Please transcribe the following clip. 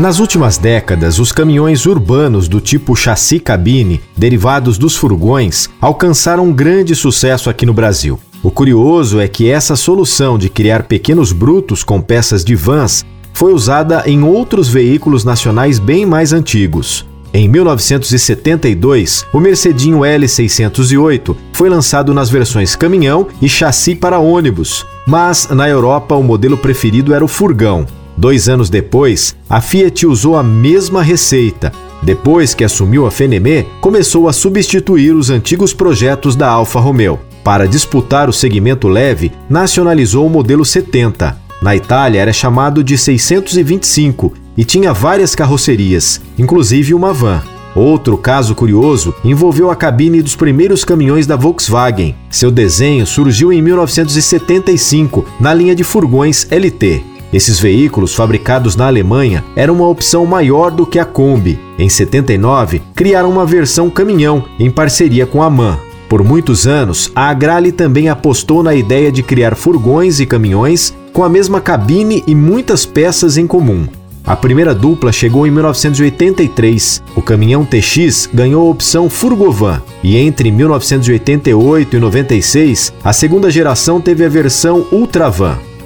Nas últimas décadas, os caminhões urbanos do tipo chassi cabine, derivados dos furgões, alcançaram um grande sucesso aqui no Brasil. O curioso é que essa solução de criar pequenos brutos com peças de vans foi usada em outros veículos nacionais bem mais antigos. Em 1972, o Mercedinho L608 foi lançado nas versões caminhão e chassi para ônibus, mas na Europa o modelo preferido era o furgão. Dois anos depois, a Fiat usou a mesma receita. Depois que assumiu a Fenemé, começou a substituir os antigos projetos da Alfa Romeo. Para disputar o segmento leve, nacionalizou o modelo 70. Na Itália era chamado de 625 e tinha várias carrocerias, inclusive uma van. Outro caso curioso envolveu a cabine dos primeiros caminhões da Volkswagen. Seu desenho surgiu em 1975 na linha de furgões LT. Esses veículos, fabricados na Alemanha, eram uma opção maior do que a Kombi. Em 79, criaram uma versão caminhão em parceria com a MAN. Por muitos anos, a Agrale também apostou na ideia de criar furgões e caminhões com a mesma cabine e muitas peças em comum. A primeira dupla chegou em 1983. O caminhão TX ganhou a opção Furgovan e entre 1988 e 96, a segunda geração teve a versão Ultravan.